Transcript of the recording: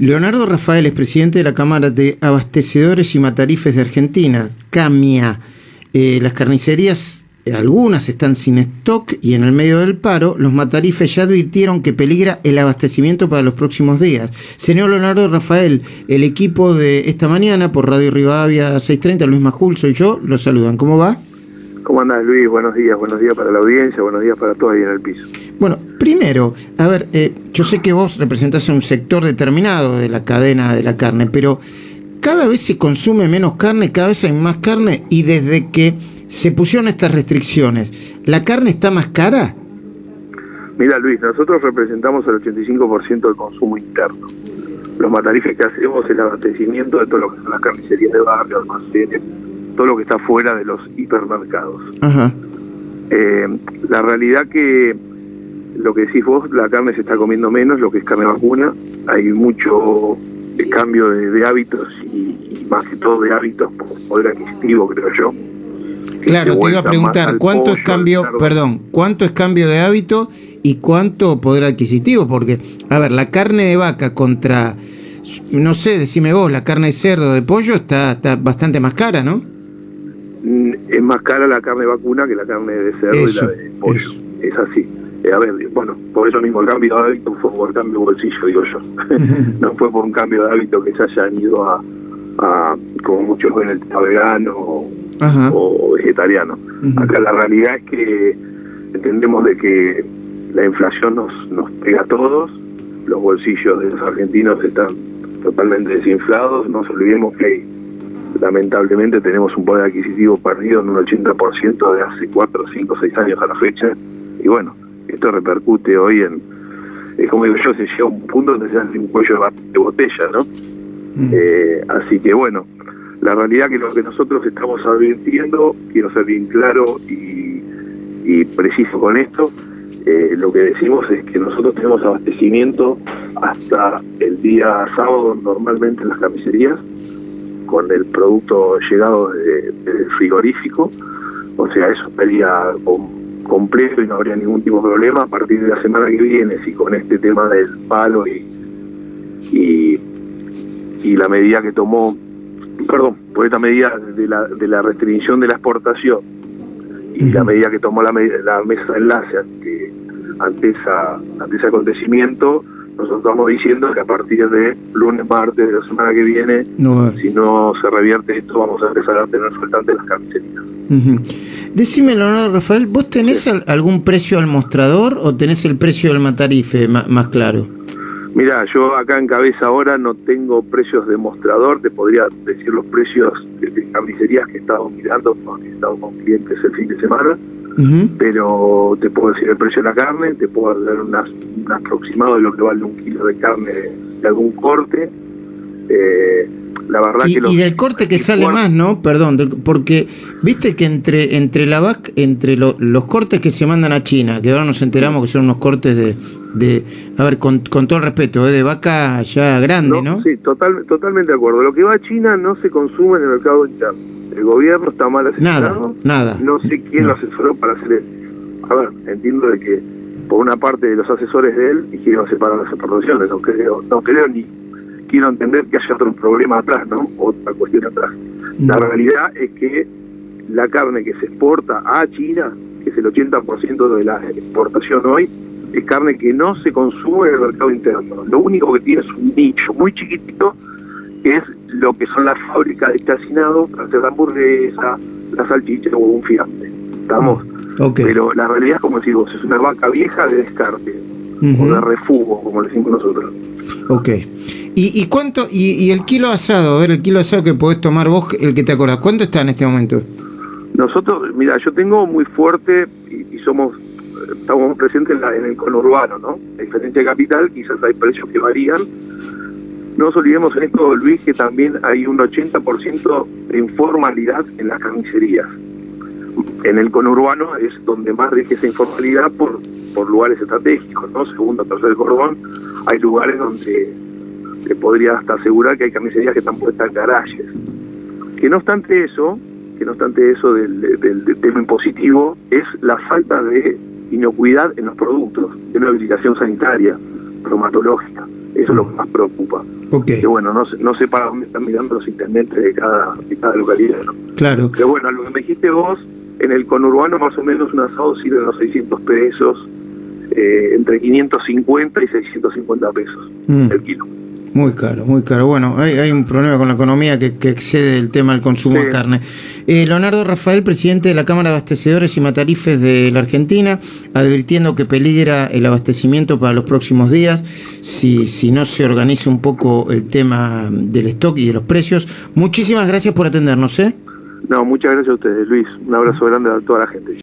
Leonardo Rafael es presidente de la Cámara de Abastecedores y Matarifes de Argentina, CAMIA. Eh, las carnicerías, eh, algunas están sin stock y en el medio del paro, los matarifes ya advirtieron que peligra el abastecimiento para los próximos días. Señor Leonardo Rafael, el equipo de esta mañana por Radio Rivadavia 630, Luis Majul, soy yo, los saludan. ¿Cómo va? ¿Cómo andás, Luis? Buenos días, buenos días para la audiencia, buenos días para todos ahí en el piso. Bueno, primero, a ver, eh, yo sé que vos representás un sector determinado de la cadena de la carne, pero cada vez se consume menos carne, cada vez hay más carne y desde que se pusieron estas restricciones, ¿la carne está más cara? Mira, Luis, nosotros representamos el 85% del consumo interno. Los matarifes que hacemos el abastecimiento de todo lo que son las carnicerías de barrio, almacenes, todo lo que está fuera de los hipermercados. Ajá. Eh, la realidad que lo que decís vos, la carne se está comiendo menos, lo que es carne vacuna, hay mucho cambio de, hábitos y, más que todo de hábitos por poder adquisitivo, creo yo. Claro, te iba a preguntar, ¿cuánto es cambio, perdón, cuánto es cambio de hábito y cuánto poder adquisitivo? Porque, a ver, la carne de vaca contra, no sé, decime vos, la carne de cerdo, de pollo, está, está bastante más cara, ¿no? Es más cara la carne vacuna que la carne de cerdo y la de pollo. Es así. Eh, a ver, bueno, por eso mismo el cambio de hábito fue por el cambio de bolsillo, digo yo. no fue por un cambio de hábito que se hayan ido a, a como muchos ven, el vegano o, vegetariano. Acá la realidad es que entendemos de que la inflación nos, nos pega a todos, los bolsillos de los argentinos están totalmente desinflados, no nos olvidemos que lamentablemente tenemos un poder adquisitivo perdido en un 80% de hace 4, 5, 6 años a la fecha. Y bueno, esto repercute hoy en, es como digo yo, se llega a un punto donde se hace un cuello de, botella, ¿no? Mm. Eh, así que bueno, la realidad que lo que nosotros estamos advirtiendo, quiero ser bien claro y, y preciso con esto, eh, lo que decimos es que nosotros tenemos abastecimiento hasta el día sábado normalmente en las camiserías, con el producto llegado del frigorífico, o sea, eso estaría completo y no habría ningún tipo de problema. A partir de la semana que viene, si con este tema del palo y, y, la medida que tomó, perdón, por esta medida de la, de la restricción de la exportación y la medida que tomó la, la mesa de enlace ante, ante, esa, ante ese acontecimiento, nosotros estamos diciendo que a partir de lunes, martes de la semana que viene, si no se revierte esto, vamos a empezar a tener faltantes las camisetas. Decime, Leonardo Rafael, ¿vos tenés algún precio al mostrador o tenés el precio del matarife más, claro? Mira, yo acá en cabeza ahora no tengo precios de mostrador, te podría decir los precios de, camiserías que he estado mirando, porque he estado con clientes el fin de semana pero te puedo decir el precio de la carne, te puedo dar un aproximado de lo que vale un kilo de carne de algún corte. Eh, la verdad y, que y del corte que sale más, ¿no? Perdón, porque viste que entre entre la vaca, entre los cortes que se mandan a China, que ahora nos enteramos que son unos cortes de, de a ver, con, con todo el respeto, ¿eh? de vaca ya grande, ¿no? Sí, total, totalmente de acuerdo. Lo que va a China no se consume en el mercado interno el gobierno está mal asesorado. Nada, nada. No sé quién lo asesoró para hacer eso. A ver, entiendo de que por una parte de los asesores de él dijeron separar las exportaciones. No creo, no creo ni quiero entender que haya otro problema atrás, ¿no? Otra cuestión atrás. La realidad es que la carne que se exporta a China, que es el 80% de la exportación hoy, es carne que no se consume en el mercado interno. Lo único que tiene es un nicho muy chiquitito que es lo que son las fábricas de chacinado para hacer la hamburguesa, la salchicha o un fiambre. ¿Estamos? Pero la realidad, como decimos, es una vaca vieja de descarte, o de refugo, como decimos nosotros. Ok. ¿Y, y cuánto, y, el kilo asado, a ver, el kilo asado que podés tomar vos, el que te acordás, ¿cuánto está en este momento? Nosotros, mira, yo tengo muy fuerte y, somos, estamos presentes en, en el conurbano, ¿no? A diferencia de capital, quizás hay precios que varían, no nos olvidemos en esto, Luis, que también hay un 80% de informalidad en las carnicerías. En el conurbano es donde más rige esa informalidad por, por lugares estratégicos, ¿no? Segundo, tercer cordón, hay lugares donde se podría hasta asegurar que hay carnicerías que están puestas en garajes. Que no obstante eso, que no obstante eso del, del tema impositivo, es la falta de inocuidad en los productos, de una habilitación sanitaria bromatológica. Eso es lo que más preocupa. Okay. Que bueno, no, no sé para dónde están mirando los intendentes de cada, de cada localidad. ¿no? Claro. Pero bueno, lo que me dijiste vos, en el conurbano más o menos un asado sirve unos 600 pesos, eh, entre 550 y 650 pesos Mm. el kilo. Muy caro, muy caro. Bueno, hay, hay un problema con la economía que, que excede el tema del consumo Sí. de carne. Eh, Leonardo Rafael, presidente de la Cámara de Abastecedores y Matarifes de la Argentina, advirtiendo que peligra el abastecimiento para los próximos días si, si no se organiza un poco el tema del stock y de los precios. Muchísimas gracias por atendernos. ¿eh? No, muchas gracias a ustedes, Luis. Un abrazo grande a toda la gente.